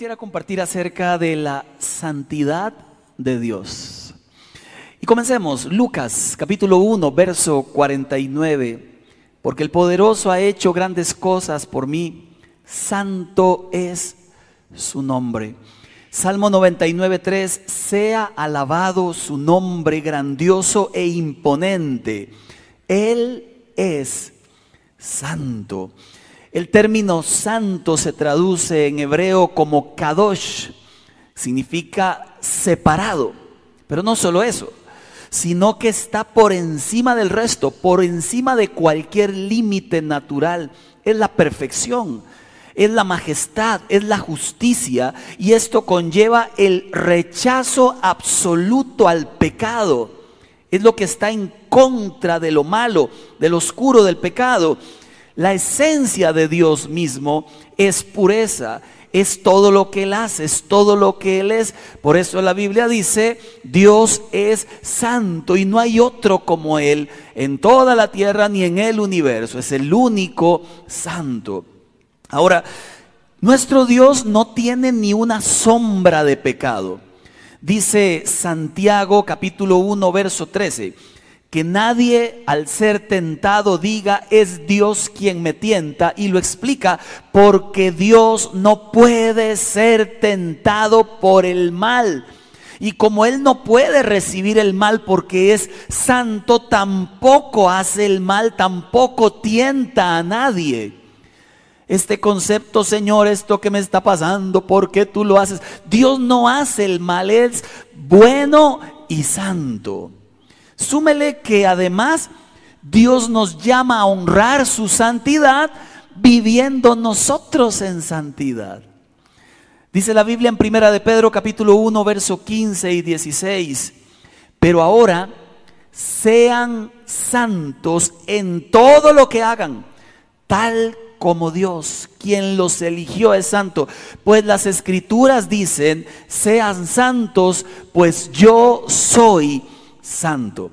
quisiera compartir acerca de la santidad de Dios. Y comencemos, Lucas capítulo 1, verso 49. Porque el poderoso ha hecho grandes cosas por mí, santo es su nombre. Salmo 99, 3, sea alabado su nombre grandioso e imponente. Él es santo. El término santo se traduce en hebreo como kadosh, significa separado, pero no solo eso, sino que está por encima del resto, por encima de cualquier límite natural, es la perfección, es la majestad, es la justicia, y esto conlleva el rechazo absoluto al pecado, es lo que está en contra de lo malo, del oscuro, del pecado. La esencia de Dios mismo es pureza, es todo lo que Él hace, es todo lo que Él es. Por eso la Biblia dice, Dios es santo y no hay otro como Él en toda la tierra ni en el universo. Es el único santo. Ahora, nuestro Dios no tiene ni una sombra de pecado. Dice Santiago capítulo 1, verso 13 que nadie al ser tentado diga es Dios quien me tienta y lo explica porque Dios no puede ser tentado por el mal. Y como Él no puede recibir el mal porque es santo, tampoco hace el mal, tampoco tienta a nadie. Este concepto, Señor, esto que me está pasando, ¿por qué tú lo haces? Dios no hace el mal, es bueno y santo. Súmele que además Dios nos llama a honrar su santidad viviendo nosotros en santidad. Dice la Biblia en Primera de Pedro capítulo 1 verso 15 y 16, pero ahora sean santos en todo lo que hagan, tal como Dios, quien los eligió es santo. Pues las escrituras dicen, sean santos, pues yo soy santo.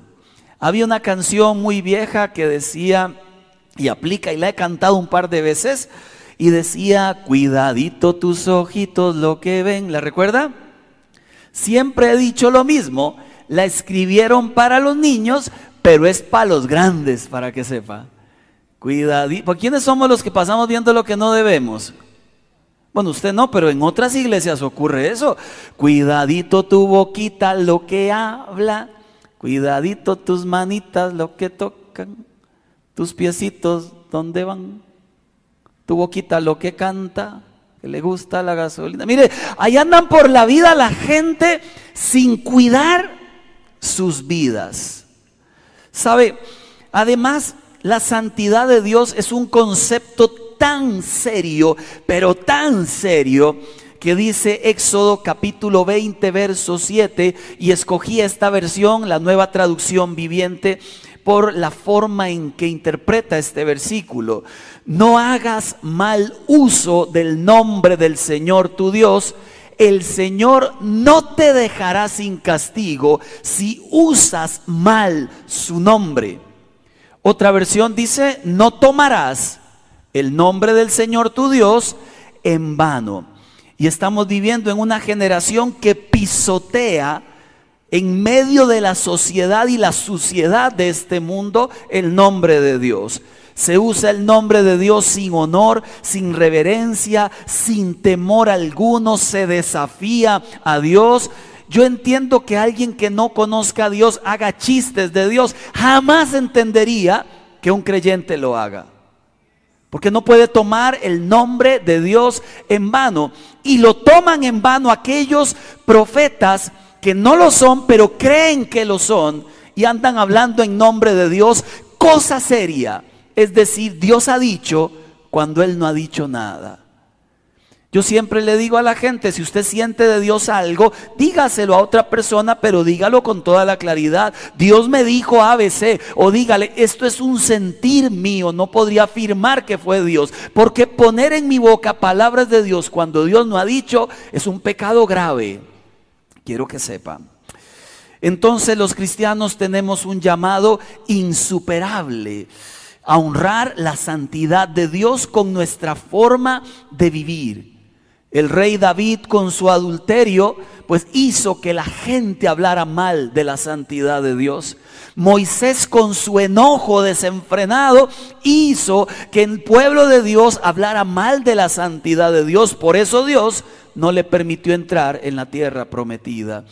Había una canción muy vieja que decía, y aplica, y la he cantado un par de veces, y decía, cuidadito tus ojitos lo que ven, ¿la recuerda? Siempre he dicho lo mismo, la escribieron para los niños, pero es para los grandes, para que sepa. Cuidadito, ¿quiénes somos los que pasamos viendo lo que no debemos? Bueno, usted no, pero en otras iglesias ocurre eso. Cuidadito tu boquita lo que habla Cuidadito tus manitas, lo que tocan, tus piecitos, ¿dónde van? Tu boquita, lo que canta, que le gusta la gasolina. Mire, ahí andan por la vida la gente sin cuidar sus vidas. ¿Sabe? Además, la santidad de Dios es un concepto tan serio, pero tan serio, que dice Éxodo capítulo 20, verso 7, y escogí esta versión, la nueva traducción viviente, por la forma en que interpreta este versículo. No hagas mal uso del nombre del Señor tu Dios. El Señor no te dejará sin castigo si usas mal su nombre. Otra versión dice, no tomarás el nombre del Señor tu Dios en vano. Y estamos viviendo en una generación que pisotea en medio de la sociedad y la suciedad de este mundo el nombre de Dios. Se usa el nombre de Dios sin honor, sin reverencia, sin temor alguno, se desafía a Dios. Yo entiendo que alguien que no conozca a Dios haga chistes de Dios. Jamás entendería que un creyente lo haga. Porque no puede tomar el nombre de Dios en vano. Y lo toman en vano aquellos profetas que no lo son, pero creen que lo son. Y andan hablando en nombre de Dios cosa seria. Es decir, Dios ha dicho cuando Él no ha dicho nada. Yo siempre le digo a la gente, si usted siente de Dios algo, dígaselo a otra persona, pero dígalo con toda la claridad. Dios me dijo ABC, o dígale, esto es un sentir mío, no podría afirmar que fue Dios, porque poner en mi boca palabras de Dios cuando Dios no ha dicho es un pecado grave. Quiero que sepan. Entonces los cristianos tenemos un llamado insuperable a honrar la santidad de Dios con nuestra forma de vivir. El rey David con su adulterio, pues hizo que la gente hablara mal de la santidad de Dios. Moisés con su enojo desenfrenado hizo que el pueblo de Dios hablara mal de la santidad de Dios. Por eso Dios no le permitió entrar en la tierra prometida.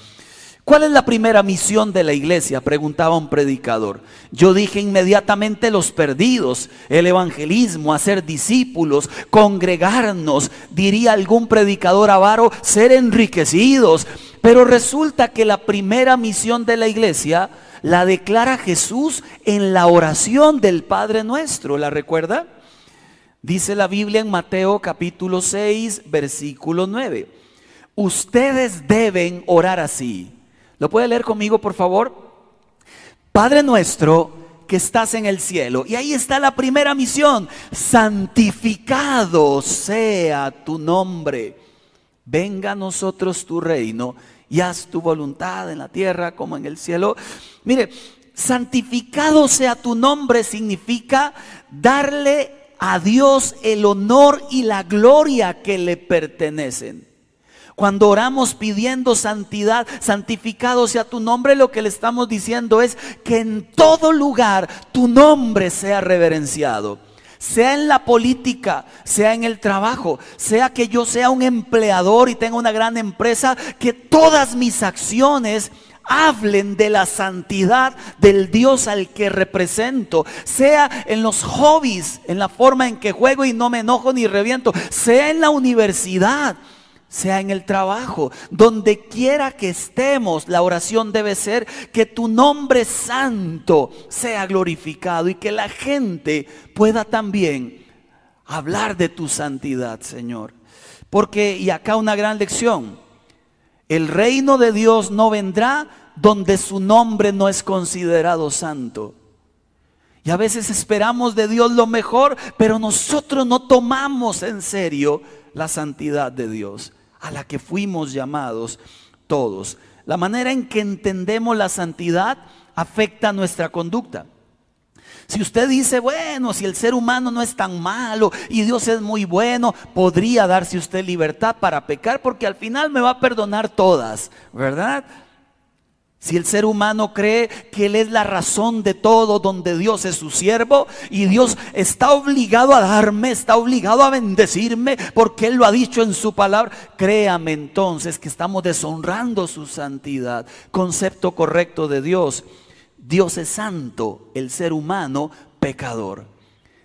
¿Cuál es la primera misión de la iglesia? Preguntaba un predicador. Yo dije inmediatamente los perdidos, el evangelismo, hacer discípulos, congregarnos, diría algún predicador avaro, ser enriquecidos. Pero resulta que la primera misión de la iglesia la declara Jesús en la oración del Padre nuestro. ¿La recuerda? Dice la Biblia en Mateo capítulo 6, versículo 9. Ustedes deben orar así. ¿Lo puede leer conmigo, por favor? Padre nuestro que estás en el cielo. Y ahí está la primera misión. Santificado sea tu nombre. Venga a nosotros tu reino y haz tu voluntad en la tierra como en el cielo. Mire, santificado sea tu nombre significa darle a Dios el honor y la gloria que le pertenecen. Cuando oramos pidiendo santidad, santificado sea tu nombre, lo que le estamos diciendo es que en todo lugar tu nombre sea reverenciado. Sea en la política, sea en el trabajo, sea que yo sea un empleador y tenga una gran empresa, que todas mis acciones hablen de la santidad del Dios al que represento, sea en los hobbies, en la forma en que juego y no me enojo ni reviento, sea en la universidad sea en el trabajo, donde quiera que estemos, la oración debe ser que tu nombre santo sea glorificado y que la gente pueda también hablar de tu santidad, Señor. Porque, y acá una gran lección, el reino de Dios no vendrá donde su nombre no es considerado santo. Y a veces esperamos de Dios lo mejor, pero nosotros no tomamos en serio la santidad de Dios a la que fuimos llamados todos. La manera en que entendemos la santidad afecta nuestra conducta. Si usted dice, bueno, si el ser humano no es tan malo y Dios es muy bueno, podría darse usted libertad para pecar porque al final me va a perdonar todas, ¿verdad? Si el ser humano cree que Él es la razón de todo, donde Dios es su siervo y Dios está obligado a darme, está obligado a bendecirme porque Él lo ha dicho en su palabra, créame entonces que estamos deshonrando su santidad. Concepto correcto de Dios. Dios es santo, el ser humano pecador,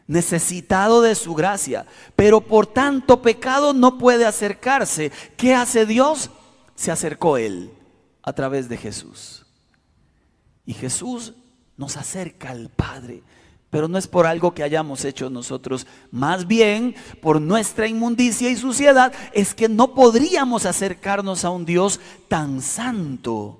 necesitado de su gracia, pero por tanto pecado no puede acercarse. ¿Qué hace Dios? Se acercó Él a través de Jesús. Y Jesús nos acerca al Padre, pero no es por algo que hayamos hecho nosotros, más bien por nuestra inmundicia y suciedad, es que no podríamos acercarnos a un Dios tan santo.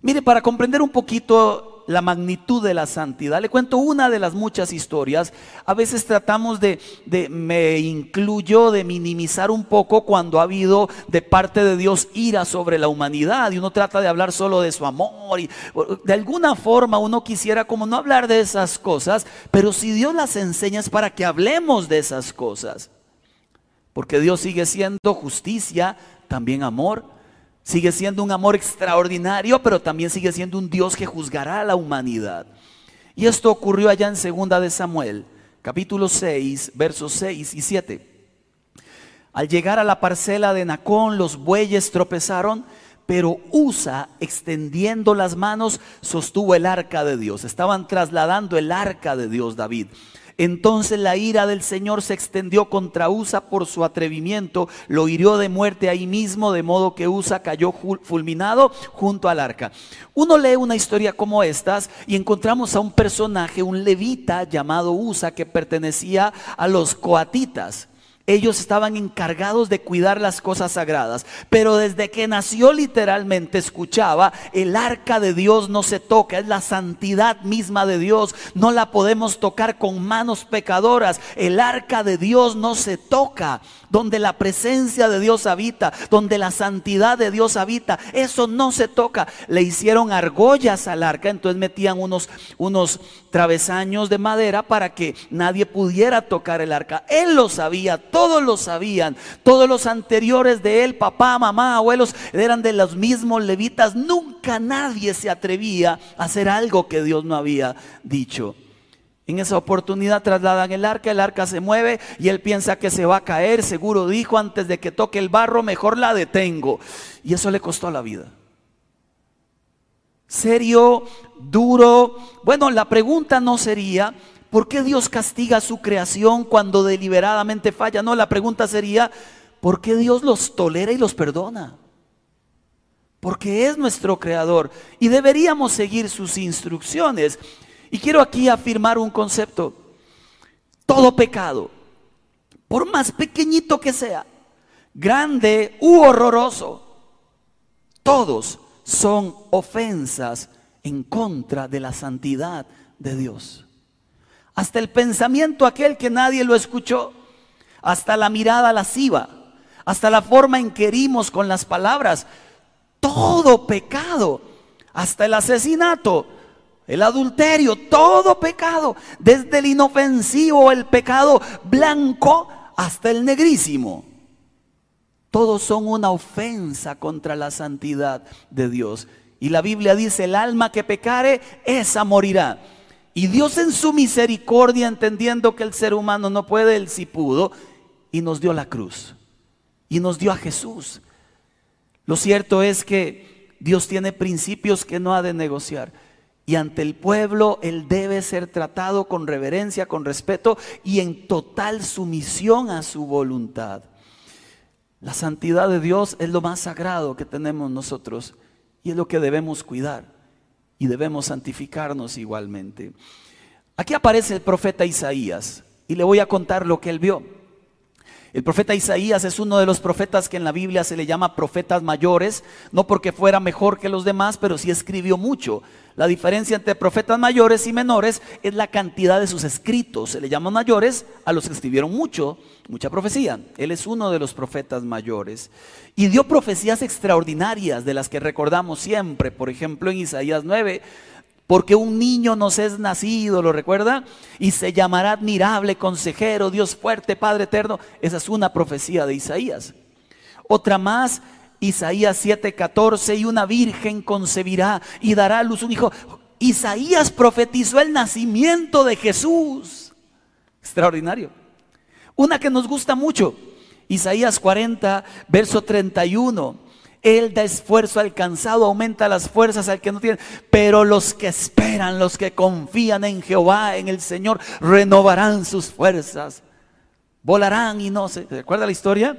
Mire, para comprender un poquito la magnitud de la santidad. Le cuento una de las muchas historias. A veces tratamos de, me incluyo, de minimizar un poco cuando ha habido de parte de Dios ira sobre la humanidad y uno trata de hablar solo de su amor y de alguna forma uno quisiera como no hablar de esas cosas, pero si Dios las enseña es para que hablemos de esas cosas. Porque Dios sigue siendo justicia, también amor, Sigue siendo un amor extraordinario, pero también sigue siendo un Dios que juzgará a la humanidad. Y esto ocurrió allá en segunda de Samuel, capítulo 6, versos 6 y 7. Al llegar a la parcela de Nacón, los bueyes tropezaron, pero Usa, extendiendo las manos, sostuvo el arca de Dios. Estaban trasladando el arca de Dios, David. Entonces la ira del Señor se extendió contra Usa por su atrevimiento, lo hirió de muerte ahí mismo, de modo que Usa cayó fulminado junto al arca. Uno lee una historia como estas y encontramos a un personaje, un levita llamado Usa, que pertenecía a los coatitas ellos estaban encargados de cuidar las cosas sagradas. Pero desde que nació literalmente escuchaba, el arca de Dios no se toca, es la santidad misma de Dios. No la podemos tocar con manos pecadoras. El arca de Dios no se toca. Donde la presencia de Dios habita, donde la santidad de Dios habita, eso no se toca. Le hicieron argollas al arca, entonces metían unos, unos travesaños de madera para que nadie pudiera tocar el arca. Él lo sabía todos lo sabían. Todos los anteriores de él, papá, mamá, abuelos, eran de los mismos levitas. Nunca nadie se atrevía a hacer algo que Dios no había dicho. En esa oportunidad trasladan el arca, el arca se mueve y él piensa que se va a caer, seguro dijo, antes de que toque el barro, mejor la detengo. Y eso le costó la vida. Serio, duro. Bueno, la pregunta no sería, ¿por qué Dios castiga a su creación cuando deliberadamente falla? No, la pregunta sería, ¿por qué Dios los tolera y los perdona? Porque es nuestro creador y deberíamos seguir sus instrucciones. Y quiero aquí afirmar un concepto. Todo pecado, por más pequeñito que sea, grande u horroroso, todos son ofensas en contra de la santidad de Dios. Hasta el pensamiento aquel que nadie lo escuchó, hasta la mirada lasciva, hasta la forma en que herimos con las palabras, todo pecado, hasta el asesinato, el adulterio, todo pecado, desde el inofensivo, el pecado blanco hasta el negrísimo. Todos son una ofensa contra la santidad de Dios. Y la Biblia dice, el alma que pecare, esa morirá. Y Dios en su misericordia, entendiendo que el ser humano no puede, él sí pudo, y nos dio la cruz. Y nos dio a Jesús. Lo cierto es que Dios tiene principios que no ha de negociar y ante el pueblo él debe ser tratado con reverencia, con respeto y en total sumisión a su voluntad. La santidad de Dios es lo más sagrado que tenemos nosotros y es lo que debemos cuidar y debemos santificarnos igualmente. Aquí aparece el profeta Isaías y le voy a contar lo que él vio. El profeta Isaías es uno de los profetas que en la Biblia se le llama profetas mayores, no porque fuera mejor que los demás, pero sí escribió mucho. La diferencia entre profetas mayores y menores es la cantidad de sus escritos. Se le llaman mayores a los que escribieron mucho, mucha profecía. Él es uno de los profetas mayores. Y dio profecías extraordinarias de las que recordamos siempre. Por ejemplo, en Isaías 9 porque un niño nos es nacido, ¿lo recuerda? Y se llamará admirable, consejero, Dios fuerte, Padre eterno. Esa es una profecía de Isaías. Otra más, Isaías 7:14, y una virgen concebirá y dará a luz un hijo. Isaías profetizó el nacimiento de Jesús. Extraordinario. Una que nos gusta mucho, Isaías 40, verso 31. Él da esfuerzo al cansado, aumenta las fuerzas al que no tiene. Pero los que esperan, los que confían en Jehová, en el Señor, renovarán sus fuerzas. Volarán y no se... ¿Recuerda la historia?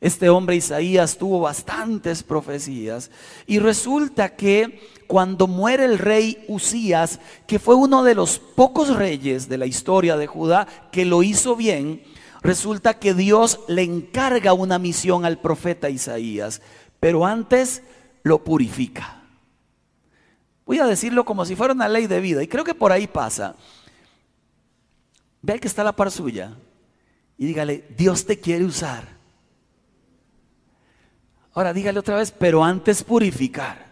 Este hombre Isaías tuvo bastantes profecías y resulta que cuando muere el rey Usías, que fue uno de los pocos reyes de la historia de Judá que lo hizo bien, resulta que Dios le encarga una misión al profeta Isaías, pero antes lo purifica. Voy a decirlo como si fuera una ley de vida, y creo que por ahí pasa. Ve que está la par suya y dígale, Dios te quiere usar. Ahora dígale otra vez, pero antes purificar.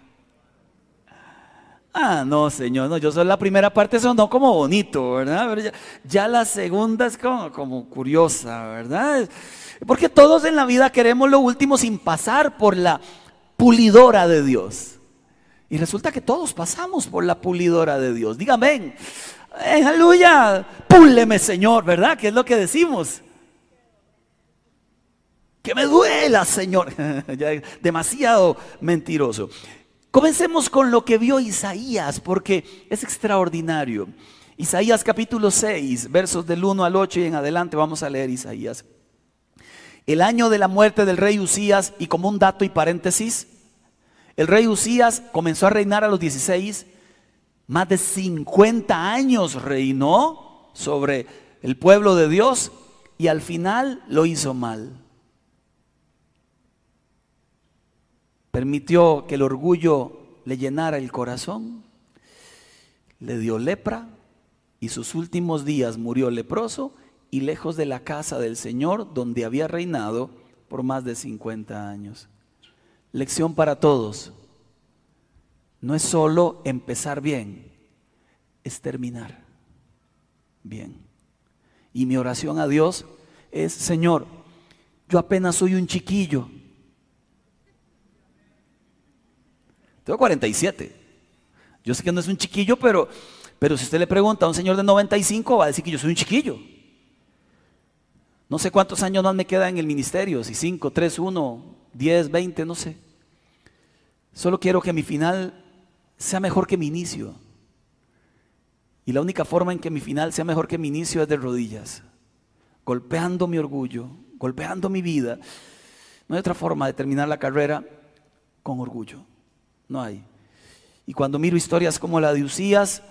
Ah, no, Señor, no, yo soy la primera parte, eso no como bonito, ¿verdad? ya, la segunda es como, como curiosa, ¿verdad? Porque todos en la vida queremos lo último sin pasar por la pulidora de Dios. Y resulta que todos pasamos por la pulidora de Dios. Dígame, aleluya, púleme Señor, ¿verdad? ¿Qué es lo que decimos? Que me duela, Señor. demasiado mentiroso. Comencemos con lo que vio Isaías, porque es extraordinario. Isaías capítulo 6, versos del 1 al 8 y en adelante vamos a leer Isaías. El año de la muerte del rey Usías, y como un dato y paréntesis, el rey Usías comenzó a reinar a los 16, más de 50 años reinó sobre el pueblo de Dios y al final lo hizo mal. Permitió que el orgullo le llenara el corazón, le dio lepra y sus últimos días murió leproso y lejos de la casa del Señor donde había reinado por más de 50 años. Lección para todos. No es solo empezar bien, es terminar bien. Y mi oración a Dios es, Señor, yo apenas soy un chiquillo. Tengo 47. Yo sé que no es un chiquillo, pero, pero si usted le pregunta a un señor de 95, va a decir que yo soy un chiquillo. No sé cuántos años más me queda en el ministerio, si 5, 3, 1, 10, 20, no sé. Solo quiero que mi final sea mejor que mi inicio. Y la única forma en que mi final sea mejor que mi inicio es de rodillas, golpeando mi orgullo, golpeando mi vida. No hay otra forma de terminar la carrera con orgullo. No hay. Y cuando miro historias como la de Usías,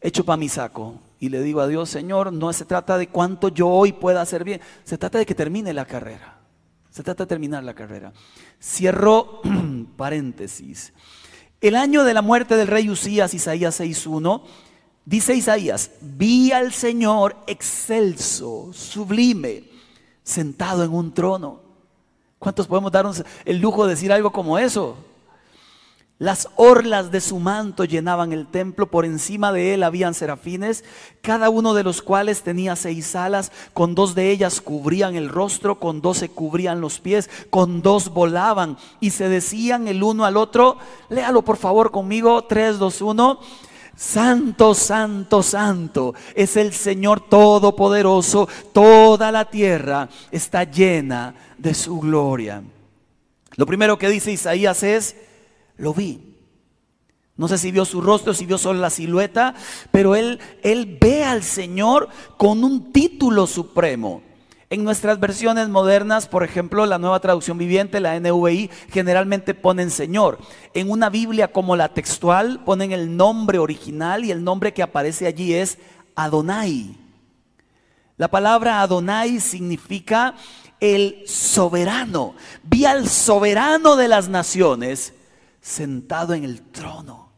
echo para mi saco y le digo a Dios, Señor, no se trata de cuánto yo hoy pueda hacer bien, se trata de que termine la carrera. Se trata de terminar la carrera. Cierro paréntesis. El año de la muerte del rey Usías, Isaías 6.1, dice Isaías, vi al Señor excelso, sublime, sentado en un trono. ¿Cuántos podemos darnos el lujo de decir algo como eso? Las orlas de su manto llenaban el templo, por encima de él habían serafines, cada uno de los cuales tenía seis alas, con dos de ellas cubrían el rostro, con dos se cubrían los pies, con dos volaban y se decían el uno al otro, léalo por favor conmigo, 3, 2, 1. Santo, santo, santo es el Señor Todopoderoso, toda la tierra está llena de su gloria. Lo primero que dice Isaías es, lo vi. No sé si vio su rostro, si vio solo la silueta, pero él, él ve al Señor con un título supremo. En nuestras versiones modernas, por ejemplo, la nueva traducción viviente, la NVI, generalmente ponen Señor. En una Biblia como la textual ponen el nombre original y el nombre que aparece allí es Adonai. La palabra Adonai significa el soberano. Vi al soberano de las naciones sentado en el trono.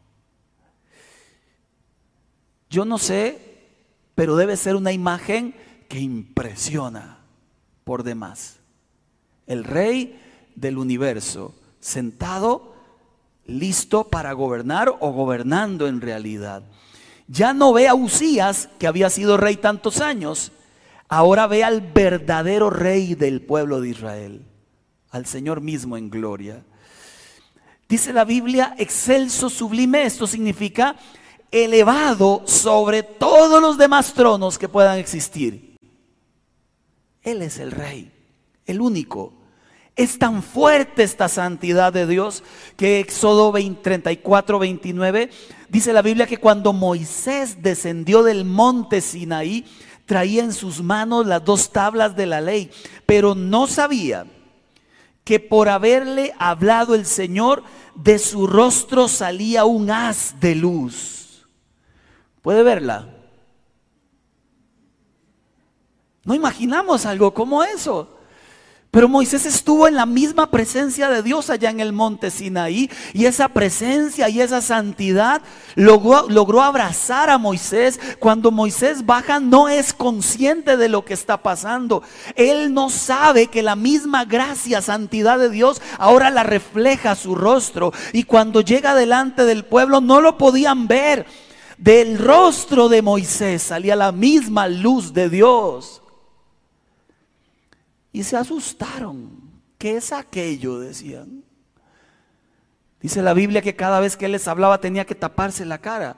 Yo no sé, pero debe ser una imagen que impresiona por demás. El rey del universo, sentado, listo para gobernar o gobernando en realidad. Ya no ve a Usías, que había sido rey tantos años, ahora ve al verdadero rey del pueblo de Israel, al Señor mismo en gloria. Dice la Biblia, excelso, sublime, esto significa elevado sobre todos los demás tronos que puedan existir. Él es el rey, el único. Es tan fuerte esta santidad de Dios que Éxodo 34, 29 dice la Biblia que cuando Moisés descendió del monte Sinaí, traía en sus manos las dos tablas de la ley, pero no sabía que por haberle hablado el Señor, de su rostro salía un haz de luz. ¿Puede verla? No imaginamos algo como eso. Pero Moisés estuvo en la misma presencia de Dios allá en el monte Sinaí y esa presencia y esa santidad logró, logró, abrazar a Moisés. Cuando Moisés baja no es consciente de lo que está pasando. Él no sabe que la misma gracia, santidad de Dios ahora la refleja su rostro. Y cuando llega delante del pueblo no lo podían ver. Del rostro de Moisés salía la misma luz de Dios. Y se asustaron. ¿Qué es aquello? Decían. Dice la Biblia que cada vez que él les hablaba tenía que taparse la cara,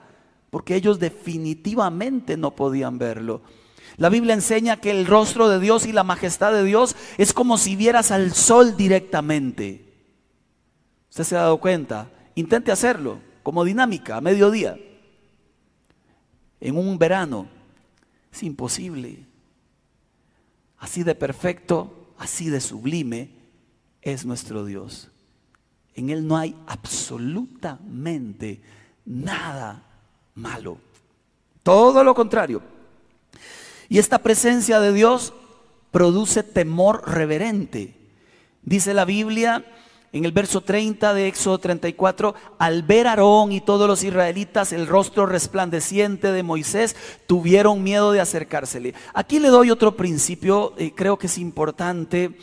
porque ellos definitivamente no podían verlo. La Biblia enseña que el rostro de Dios y la majestad de Dios es como si vieras al sol directamente. ¿Usted se ha dado cuenta? Intente hacerlo como dinámica, a mediodía, en un verano. Es imposible. Así de perfecto, así de sublime es nuestro Dios. En Él no hay absolutamente nada malo. Todo lo contrario. Y esta presencia de Dios produce temor reverente. Dice la Biblia en el verso 30 de Éxodo 34, al ver a Aarón y todos los israelitas el rostro resplandeciente de Moisés, tuvieron miedo de acercársele. Aquí le doy otro principio, eh, creo que es importante.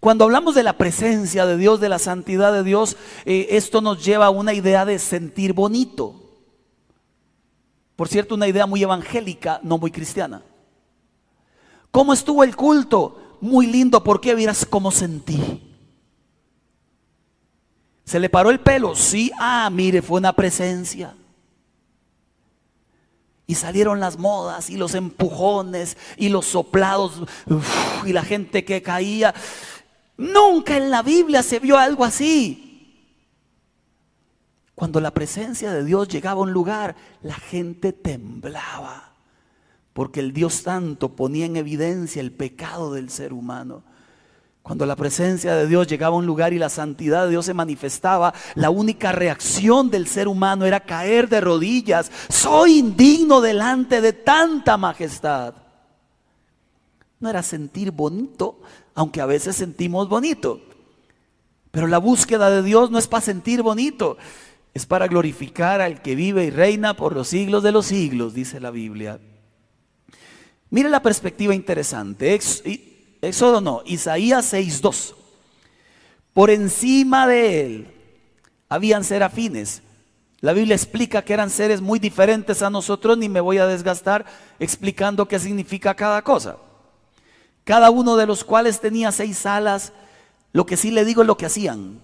Cuando hablamos de la presencia de Dios, de la santidad de Dios, eh, esto nos lleva a una idea de sentir bonito. Por cierto, una idea muy evangélica, no muy cristiana. ¿Cómo estuvo el culto? muy lindo, porque miras cómo sentí. ¿Se le paró el pelo? Sí, ah, mire, fue una presencia. Y salieron las modas y los empujones y los soplados y la gente que caía. Nunca en la Biblia se vio algo así. Cuando la presencia de Dios llegaba a un lugar, la gente temblaba. Porque el Dios Santo ponía en evidencia el pecado del ser humano. Cuando la presencia de Dios llegaba a un lugar y la santidad de Dios se manifestaba, la única reacción del ser humano era caer de rodillas. Soy indigno delante de tanta majestad. No era sentir bonito, aunque a veces sentimos bonito. Pero la búsqueda de Dios no es para sentir bonito, es para glorificar al que vive y reina por los siglos de los siglos, dice la Biblia. Mire la perspectiva interesante. Éxodo no, Isaías 6.2. Por encima de él habían serafines. La Biblia explica que eran seres muy diferentes a nosotros, ni me voy a desgastar explicando qué significa cada cosa. Cada uno de los cuales tenía seis alas. Lo que sí le digo es lo que hacían.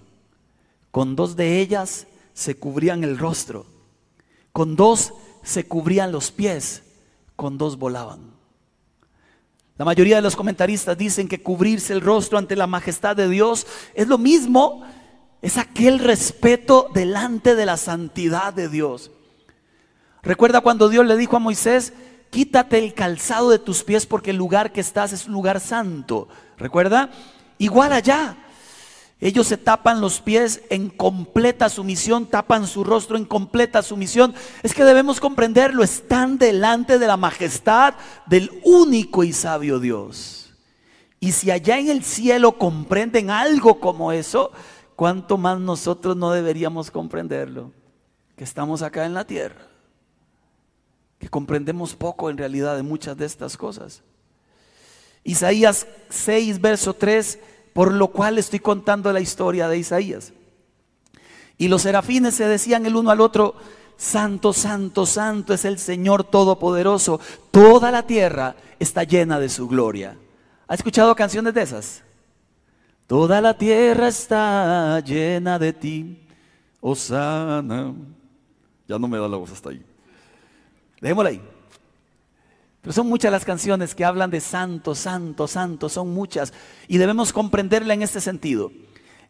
Con dos de ellas se cubrían el rostro. Con dos se cubrían los pies. Con dos volaban. La mayoría de los comentaristas dicen que cubrirse el rostro ante la majestad de Dios es lo mismo, es aquel respeto delante de la santidad de Dios. Recuerda cuando Dios le dijo a Moisés, quítate el calzado de tus pies porque el lugar que estás es un lugar santo. ¿Recuerda? Igual allá. Ellos se tapan los pies en completa sumisión, tapan su rostro en completa sumisión. Es que debemos comprenderlo, están delante de la majestad del único y sabio Dios. Y si allá en el cielo comprenden algo como eso, ¿cuánto más nosotros no deberíamos comprenderlo? Que estamos acá en la tierra, que comprendemos poco en realidad de muchas de estas cosas. Isaías 6, verso 3 por lo cual estoy contando la historia de Isaías. Y los serafines se decían el uno al otro, Santo, Santo, Santo es el Señor Todopoderoso. Toda la tierra está llena de su gloria. ¿Ha escuchado canciones de esas? Toda la tierra está llena de ti, Osana. Ya no me da la voz hasta ahí. Dejémosla ahí. Pero son muchas las canciones que hablan de santo, santo, santo, son muchas. Y debemos comprenderla en este sentido.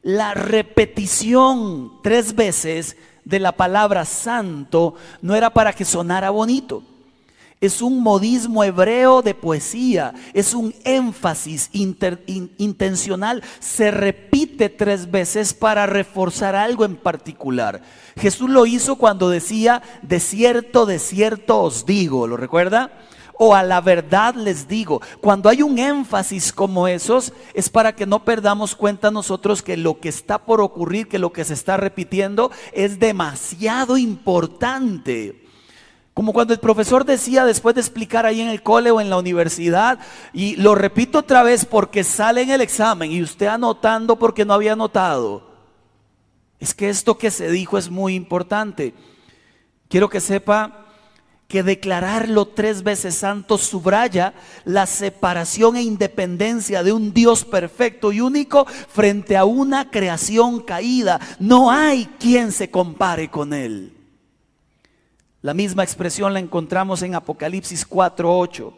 La repetición tres veces de la palabra santo no era para que sonara bonito. Es un modismo hebreo de poesía, es un énfasis intencional. Se repite tres veces para reforzar algo en particular. Jesús lo hizo cuando decía, de cierto, de cierto os digo, ¿lo recuerda? O a la verdad les digo. Cuando hay un énfasis como esos, es para que no perdamos cuenta nosotros que lo que está por ocurrir, que lo que se está repitiendo, es demasiado importante. Como cuando el profesor decía después de explicar ahí en el cole o en la universidad, y lo repito otra vez porque sale en el examen y usted anotando porque no había anotado. Es que esto que se dijo es muy importante. Quiero que sepa que declararlo tres veces santo subraya la separación e independencia de un Dios perfecto y único frente a una creación caída. No hay quien se compare con Él. La misma expresión la encontramos en Apocalipsis 4:8.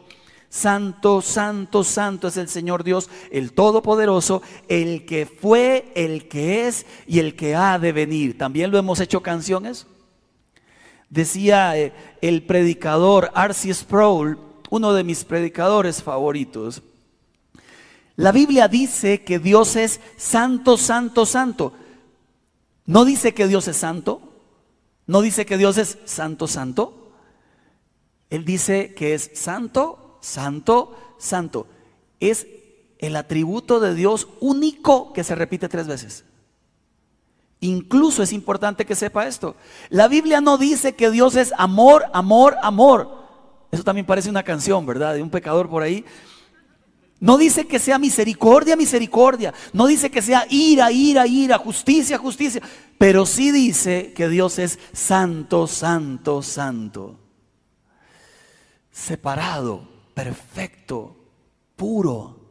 Santo, santo, santo es el Señor Dios, el Todopoderoso, el que fue, el que es y el que ha de venir. También lo hemos hecho canciones. Decía eh, el predicador Arcy Sproul, uno de mis predicadores favoritos, la Biblia dice que Dios es santo, santo, santo. No dice que Dios es santo. No dice que Dios es santo, santo. Él dice que es santo, santo, santo. Es el atributo de Dios único que se repite tres veces. Incluso es importante que sepa esto. La Biblia no dice que Dios es amor, amor, amor. Eso también parece una canción, ¿verdad? De un pecador por ahí. No dice que sea misericordia, misericordia. No dice que sea ira, ira, ira, justicia, justicia. Pero sí dice que Dios es santo, santo, santo. Separado, perfecto, puro.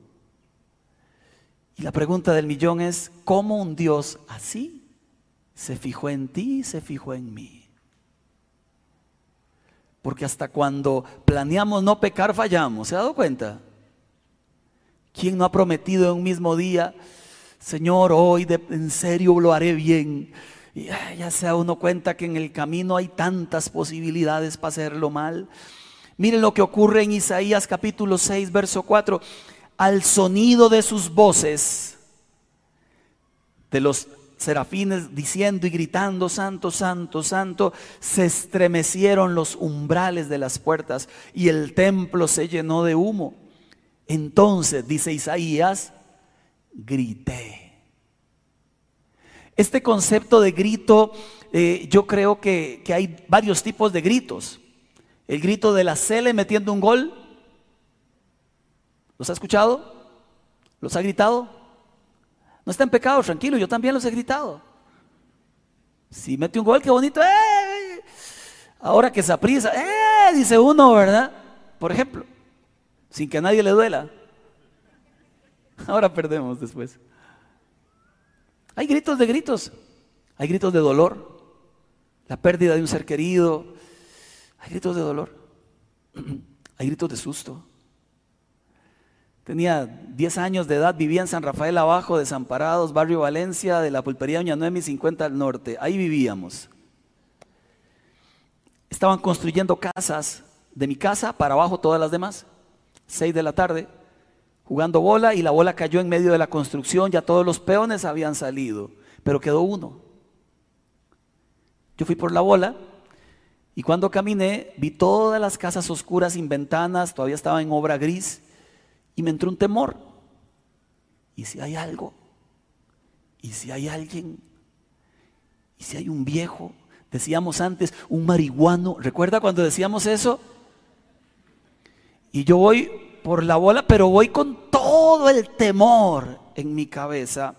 Y la pregunta del millón es, ¿cómo un Dios así se fijó en ti y se fijó en mí? Porque hasta cuando planeamos no pecar fallamos, ¿se ha dado cuenta? ¿Quién no ha prometido en un mismo día, Señor, hoy en serio lo haré bien? Y ya se uno cuenta que en el camino hay tantas posibilidades para hacerlo mal. Miren lo que ocurre en Isaías capítulo 6, verso 4. Al sonido de sus voces, de los serafines diciendo y gritando, Santo, Santo, Santo, se estremecieron los umbrales de las puertas y el templo se llenó de humo. Entonces, dice Isaías, grité. Este concepto de grito, eh, yo creo que, que, hay varios tipos de gritos. El grito de la Cele metiendo un gol. ¿Los ha escuchado? ¿Los ha gritado? No está en pecado, tranquilo, yo también los he gritado. Si mete un gol, qué bonito. ¡eh! Ahora que se aprisa, ¡eh! dice uno, ¿verdad? Por ejemplo, sin que a nadie le duela. Ahora perdemos después. Hay gritos de gritos, hay gritos de dolor, la pérdida de un ser querido, hay gritos de dolor, hay gritos de susto. Tenía 10 años de edad, vivía en San Rafael Abajo, Desamparados, barrio Valencia, de la pulpería Doña Noemi 50 al norte. Ahí vivíamos. Estaban construyendo casas de mi casa para abajo todas las demás. 6 de la tarde, jugando bola y la bola cayó en medio de la construcción, ya todos los peones habían salido, pero quedó uno. Yo fui por la bola y cuando caminé vi todas las casas oscuras sin ventanas, todavía estaba en obra gris y me entró un temor. ¿Y si hay algo? ¿Y si hay alguien? ¿Y si hay un viejo? Decíamos antes, un marihuano. ¿Recuerda cuando decíamos eso? Y yo voy por la bola, pero voy con todo el temor en mi cabeza.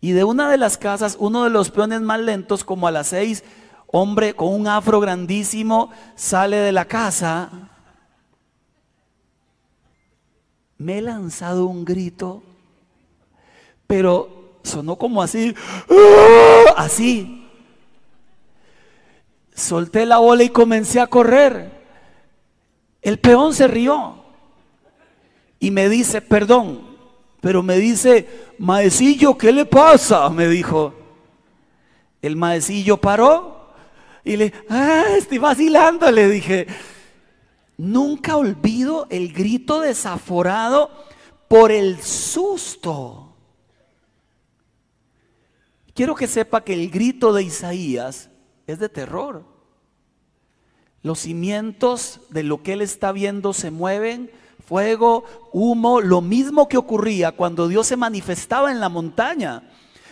Y de una de las casas, uno de los peones más lentos, como a las seis, hombre con un afro grandísimo, sale de la casa. Me he lanzado un grito, pero sonó como así, ¡ah! así. Solté la bola y comencé a correr. El peón se rió y me dice, perdón, pero me dice, maecillo, ¿qué le pasa? Me dijo. El maecillo paró y le, ah, estoy vacilando, le dije. Nunca olvido el grito desaforado por el susto. Quiero que sepa que el grito de Isaías es de terror. Los cimientos de lo que él está viendo se mueven fuego, humo, lo mismo que ocurría cuando Dios se manifestaba en la montaña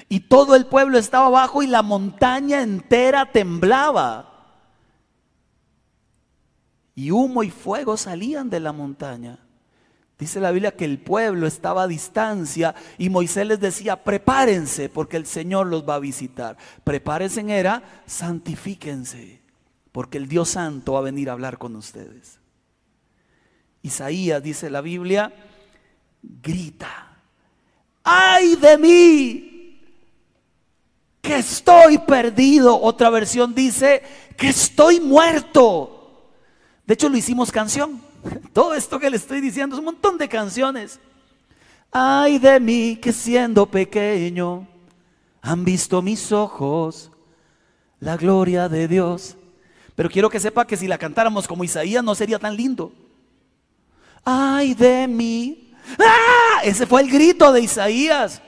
y todo el pueblo estaba abajo y la montaña entera temblaba. Y humo y fuego salían de la montaña. Dice la Biblia que el pueblo estaba a distancia y Moisés les decía, prepárense porque el Señor los va a visitar. Prepárense era, santifíquense porque el Dios Santo va a venir a hablar con ustedes. Isaías, dice la Biblia, grita, ay de mí, que estoy perdido. Otra versión dice, que estoy muerto. De hecho, lo hicimos canción. Todo esto que le estoy diciendo es un montón de canciones. Ay de mí que siendo pequeño han visto mis ojos la gloria de Dios. Pero quiero que sepa que si la cantáramos como Isaías no sería tan lindo ay de mí. ¡Ah! Ese fue el grito de Isaías.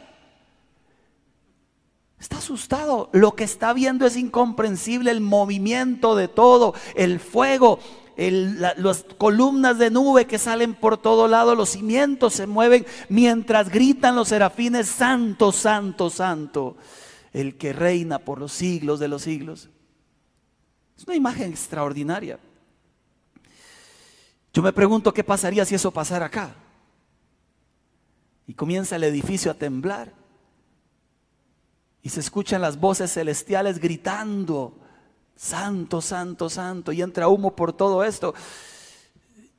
Está asustado. Lo que está viendo es incomprensible. El movimiento de todo, el fuego, las columnas de nube que salen por todo lado, los cimientos se mueven mientras gritan los serafines, santo, santo, santo, el que reina por los siglos de los siglos. Es una imagen extraordinaria. Yo me pregunto qué pasaría si eso pasara acá. Y comienza el edificio a temblar. Y se escuchan las voces celestiales gritando, santo, santo, santo, y entra humo por todo esto,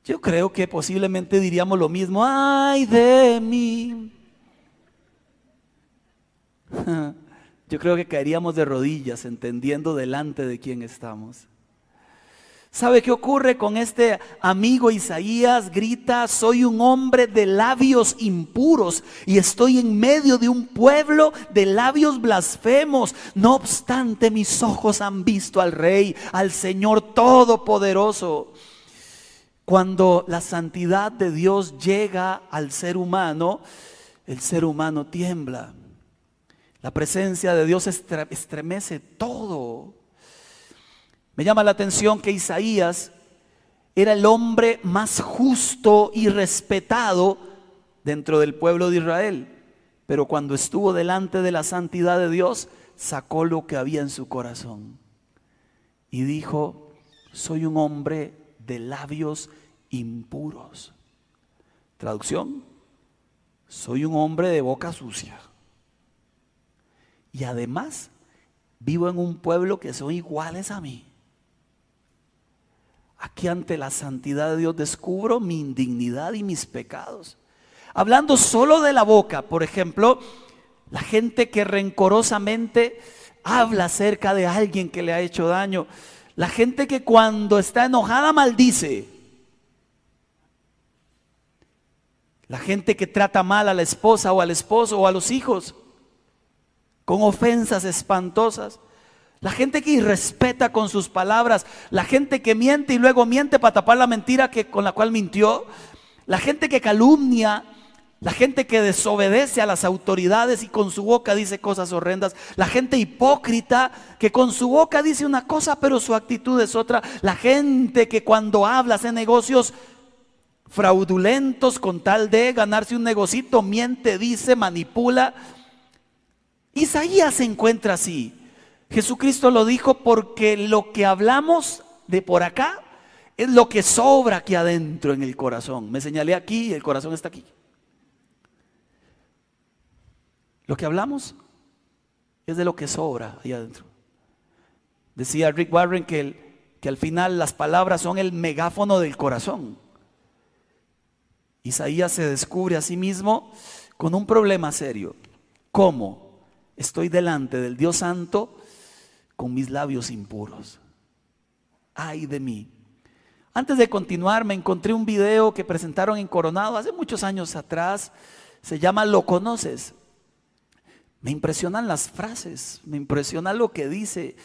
yo creo que posiblemente diríamos lo mismo, ay de mí. Yo creo que caeríamos de rodillas entendiendo delante de quién estamos. ¿Sabe qué ocurre con este amigo Isaías? Grita, soy un hombre de labios impuros y estoy en medio de un pueblo de labios blasfemos. No obstante, mis ojos han visto al Rey, al Señor Todopoderoso. Cuando la santidad de Dios llega al ser humano, el ser humano tiembla. La presencia de Dios estremece todo. Me llama la atención que Isaías era el hombre más justo y respetado dentro del pueblo de Israel. Pero cuando estuvo delante de la santidad de Dios, sacó lo que había en su corazón. Y dijo, soy un hombre de labios impuros. Traducción, soy un hombre de boca sucia. Y además, vivo en un pueblo que son iguales a mí. Aquí ante la santidad de Dios descubro mi indignidad y mis pecados. Hablando solo de la boca, por ejemplo, la gente que rencorosamente habla acerca de alguien que le ha hecho daño. La gente que cuando está enojada maldice. La gente que trata mal a la esposa o al esposo o a los hijos con ofensas espantosas. La gente que irrespeta con sus palabras, la gente que miente y luego miente para tapar la mentira que, con la cual mintió, la gente que calumnia, la gente que desobedece a las autoridades y con su boca dice cosas horrendas, la gente hipócrita que con su boca dice una cosa pero su actitud es otra, la gente que cuando habla hace negocios fraudulentos con tal de ganarse un negocito, miente, dice, manipula. Isaías se encuentra así. Jesucristo lo dijo porque lo que hablamos de por acá es lo que sobra aquí adentro en el corazón. Me señalé aquí y el corazón está aquí. Lo que hablamos es de lo que sobra ahí adentro. Decía Rick Warren que, que al final las palabras son el megáfono del corazón. Isaías se descubre a sí mismo con un problema serio. ¿Cómo? Estoy delante del Dios Santo con mis labios impuros. Ay de mí. Antes de continuar, me encontré un video que presentaron en Coronado hace muchos años atrás. Se llama Lo conoces. Me impresionan las frases, me impresiona lo que dice.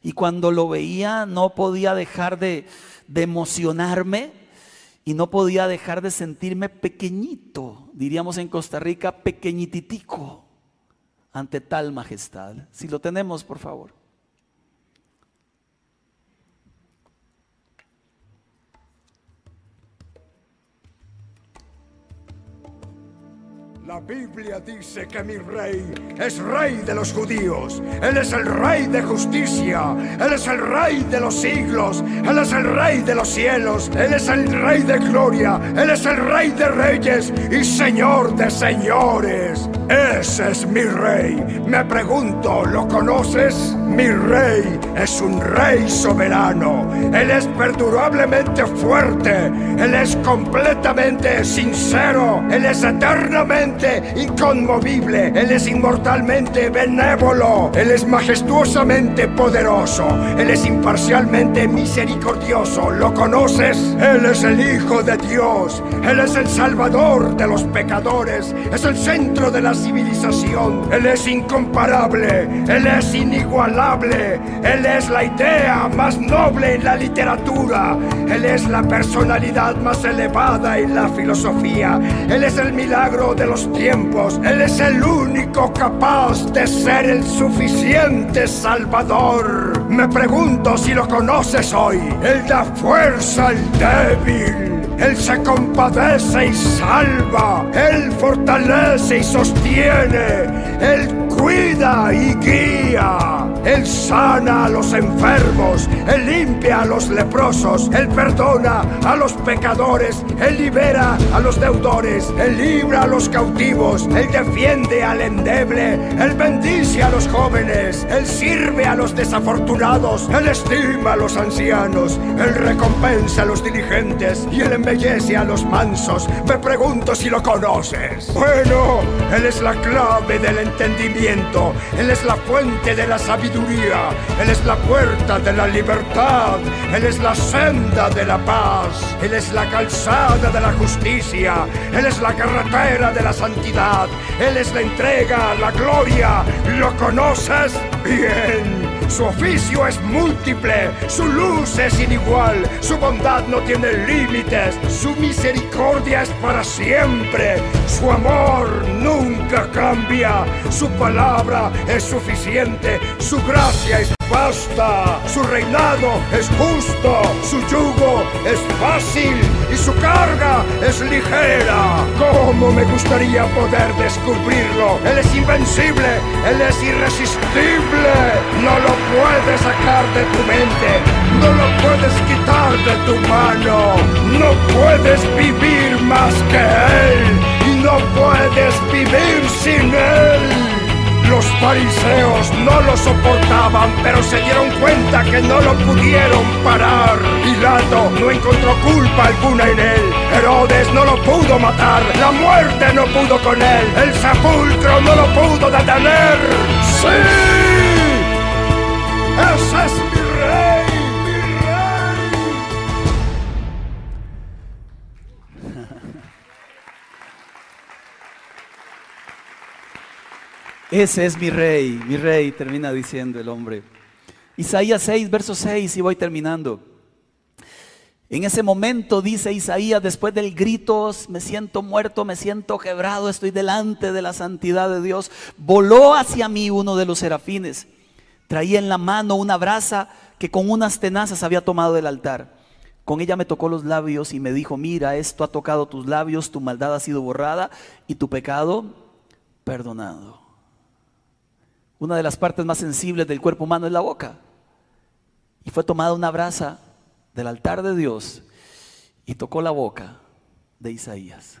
Y cuando lo veía no podía dejar de, emocionarme y no podía dejar de sentirme pequeñito, diríamos en Costa Rica, pequeñititico ante tal majestad. Si lo tenemos, por favor. La Biblia dice que mi rey es rey de los judíos. Él es el rey de justicia. Él es el rey de los siglos. Él es el rey de los cielos. Él es el rey de gloria. Él es el rey de reyes y señor de señores. Ese es mi rey. Me pregunto, ¿lo conoces? Mi rey es un rey soberano. Él es perdurablemente fuerte. Él es completamente sincero. Él es eternamente inconmovible. Él es inmortalmente benévolo. Él es majestuosamente poderoso. Él es imparcialmente misericordioso. ¿Lo conoces? Él es el Hijo de Dios. Él es el Salvador de los pecadores. Es el centro de la civilización. Él es incomparable. Él es inigualable. Él es la idea más noble en la literatura. Él es la personalidad más elevada en la filosofía. Él es el milagro de los tiempos. Él es el único capaz de ser el suficiente Salvador. Me pregunto si lo conoces hoy. Él da fuerza al débil. Él se compadece y salva. Él fortalece y sostiene. Él cuida y guía. Él sana a los enfermos, Él limpia a los leprosos, Él perdona a los pecadores, Él libera a los deudores, Él libra a los cautivos, Él defiende al endeble, Él bendice a los jóvenes, Él sirve a los desafortunados, Él estima a los ancianos, Él recompensa a los diligentes y Él embellece a los mansos. Me pregunto si lo conoces. Bueno, Él es la clave del entendimiento, Él es la fuente de la sabiduría, Él es la puerta de la libertad, Él es la senda de la paz, Él es la calzada de la justicia, Él es la carretera de la santidad, Él es la entrega, la gloria. ¿Lo conoces? Bien. Su oficio es múltiple, su luz es inigual, su bondad no tiene límites, su misericordia es para siempre, su amor nunca cambia, su palabra es suficiente, su gracia es basta, su reinado es justo, su yugo es fácil y su carga es ligera. ¿Cómo me gustaría poder descubrirlo? Él es invencible, Él es irresistible, no lo puedes sacar de tu mente, no lo puedes quitar de tu mano, no puedes vivir más que Él y no puedes vivir sin Él. Los fariseos no lo soportaban, pero se dieron cuenta que no lo pudieron parar. Pilato no encontró culpa alguna en él. Herodes no lo pudo matar. La muerte no pudo con él. El sepulcro no lo pudo detener. ¡Sí! ¡Ese es mi rey! Ese es mi rey, mi rey, termina diciendo el hombre. Isaías 6, verso 6, y voy terminando. En ese momento dice Isaías, después del grito, me siento muerto, me siento quebrado, estoy delante de la santidad de Dios. Voló hacia mí uno de los serafines. Traía en la mano una brasa que con unas tenazas había tomado del altar. Con ella me tocó los labios y me dijo, mira, esto ha tocado tus labios, tu maldad ha sido borrada y tu pecado perdonado. Una de las partes más sensibles del cuerpo humano es la boca. Y fue tomada una brasa del altar de Dios y tocó la boca de Isaías.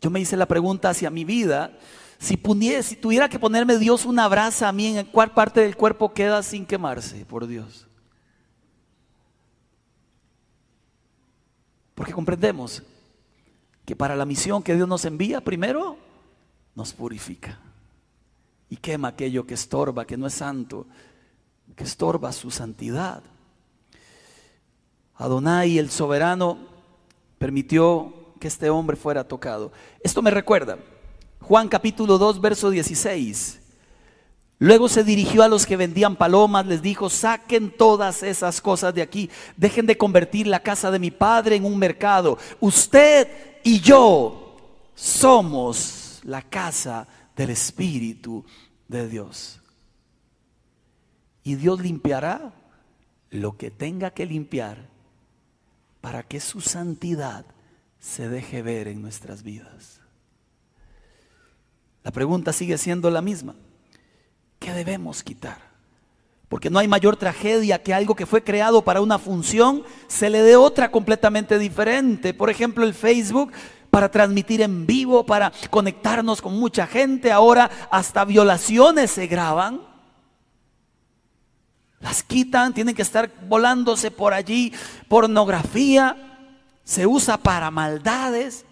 Yo me hice la pregunta hacia mi vida, si, si tuviera que ponerme Dios una brasa a mí, ¿en cuál parte del cuerpo queda sin quemarse por Dios? Porque comprendemos que para la misión que Dios nos envía, primero nos purifica y quema aquello que estorba, que no es santo, que estorba su santidad. Adonai, el soberano, permitió que este hombre fuera tocado. Esto me recuerda, Juan capítulo 2, verso 16. Luego se dirigió a los que vendían palomas, les dijo, saquen todas esas cosas de aquí, dejen de convertir la casa de mi padre en un mercado. Usted y yo somos la casa del Espíritu de Dios. Y Dios limpiará lo que tenga que limpiar para que su santidad se deje ver en nuestras vidas. La pregunta sigue siendo la misma. ¿Qué debemos quitar? Porque no hay mayor tragedia que algo que fue creado para una función se le dé otra completamente diferente. Por ejemplo, el Facebook para transmitir en vivo, para conectarnos con mucha gente. Ahora hasta violaciones se graban. Las quitan, tienen que estar volándose por allí. Pornografía se usa para maldades.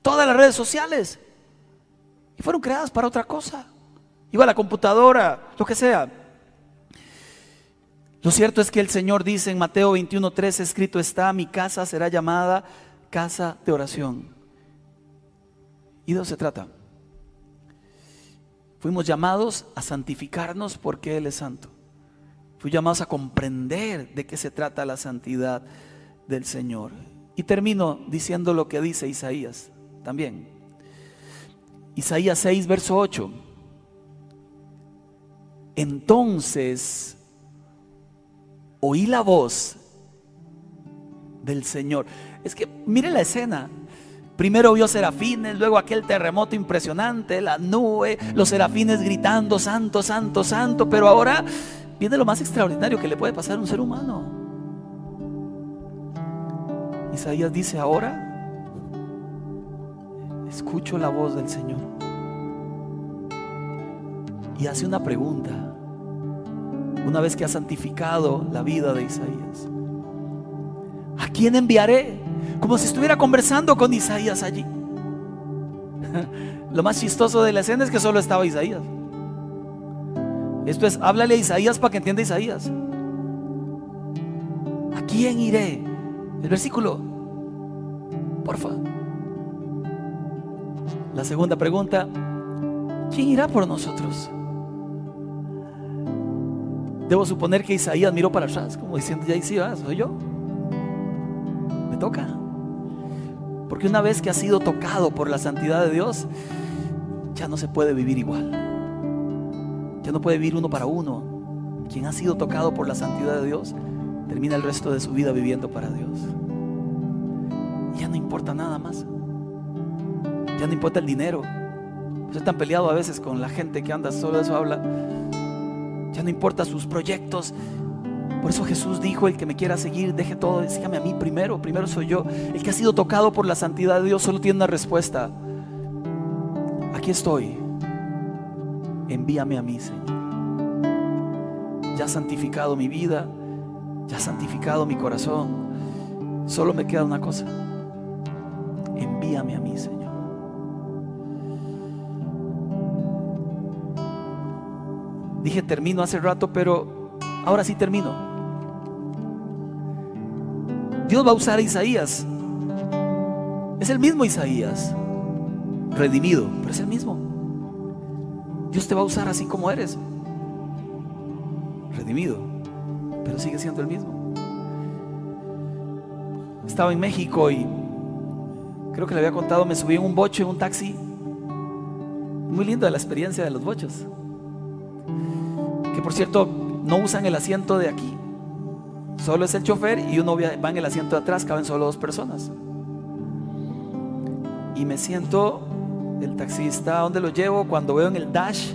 Todas las redes sociales. Y fueron creadas para otra cosa. Iba a la computadora, lo que sea. Lo cierto es que el Señor dice en Mateo 21:3 escrito está, mi casa será llamada casa de oración. ¿Y de eso se trata? Fuimos llamados a santificarnos porque Él es santo. Fuimos llamados a comprender de qué se trata la santidad del Señor. Y termino diciendo lo que dice Isaías también. Isaías 6, verso 8. Entonces oí la voz del Señor. Es que mire la escena. Primero vio serafines, luego aquel terremoto impresionante, la nube, los serafines gritando, santo, santo, santo, pero ahora viene lo más extraordinario que le puede pasar a un ser humano. Isaías dice, ahora escucho la voz del Señor. Y hace una pregunta, una vez que ha santificado la vida de Isaías. ¿A quién enviaré? Como si estuviera conversando con Isaías allí. Lo más chistoso de la escena es que solo estaba Isaías. Esto es, háblale a Isaías para que entienda Isaías. ¿A quién iré? El versículo, porfa. La segunda pregunta, ¿quién irá por nosotros? Debo suponer que Isaías miró para atrás, como diciendo, ya sí, soy yo. Toca. Porque una vez que ha sido tocado por la santidad de Dios, ya no se puede vivir igual. Ya no puede vivir uno para uno. Quien ha sido tocado por la santidad de Dios, termina el resto de su vida viviendo para Dios. ya no importa nada más. Ya no importa el dinero. Se están peleado a veces con la gente que anda, solo eso habla. Ya no importa sus proyectos. Por eso Jesús dijo, el que me quiera seguir, deje todo, sígame a mí primero, primero soy yo. El que ha sido tocado por la santidad de Dios solo tiene una respuesta. Aquí estoy. Envíame a mí, Señor. Ya ha santificado mi vida, ya santificado mi corazón. Solo me queda una cosa. Envíame a mí, Señor. Dije termino hace rato, pero ahora sí termino. Dios va a usar a Isaías. Es el mismo Isaías, redimido, pero es el mismo. Dios te va a usar así como eres, redimido, pero sigue siendo el mismo. Estaba en México y creo que le había contado, me subí en un boche, en un taxi. Muy linda la experiencia de los bochos que por cierto no usan el asiento de aquí. Solo es el chofer y uno va en el asiento de atrás, caben solo dos personas. Y me siento el taxista donde lo llevo cuando veo en el dash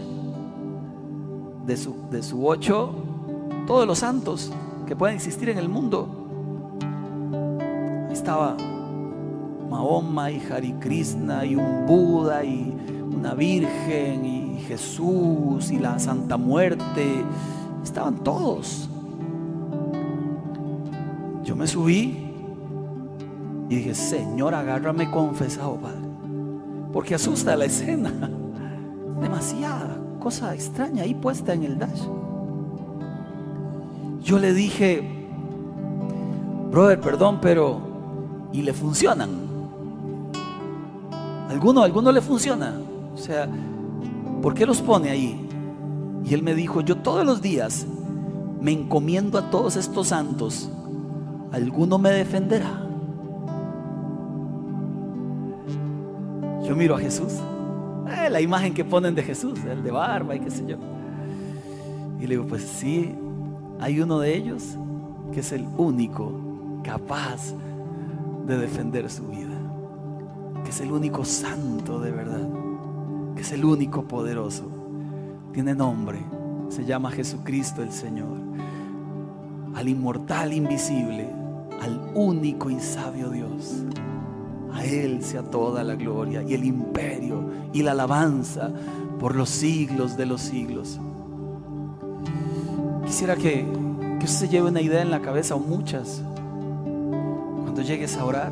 de su, de su 8 todos los santos que pueden existir en el mundo. Ahí estaba Mahoma y Hari Krishna y un Buda y una Virgen y Jesús y la Santa Muerte, estaban todos. Me subí y dije, Señor, agárrame confesado, Padre. Porque asusta la escena. Demasiada cosa extraña ahí puesta en el dash. Yo le dije, brother, perdón, pero ¿y le funcionan? ¿Alguno, alguno le funciona? O sea, ¿por qué los pone ahí? Y él me dijo, yo todos los días me encomiendo a todos estos santos, alguno me defenderá. Yo miro a Jesús, eh, la imagen que ponen de Jesús, el de barba y qué sé yo. Y le digo, pues sí, hay uno de ellos que es el único capaz de defender su vida, que es el único santo de verdad que es el único poderoso. Tiene nombre, se llama Jesucristo el Señor. Al inmortal invisible, al único y sabio Dios. A Él sea toda la gloria y el imperio y la alabanza por los siglos de los siglos. Quisiera que, que usted se lleve una idea en la cabeza o muchas. Cuando llegues a orar,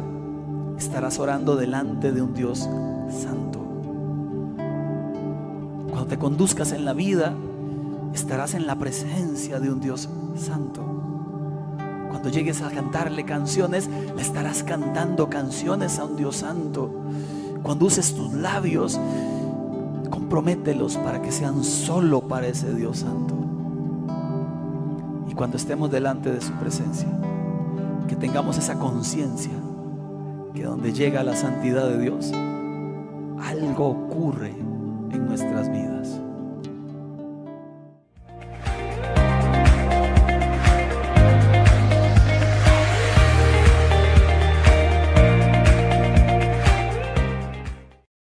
estarás orando delante de un Dios santo te conduzcas en la vida, estarás en la presencia de un Dios santo. Cuando llegues a cantarle canciones, le estarás cantando canciones a un Dios santo. Cuando uses tus labios, compromételos para que sean solo para ese Dios santo. Y cuando estemos delante de su presencia, que tengamos esa conciencia que donde llega la santidad de Dios, algo ocurre en nuestras vidas.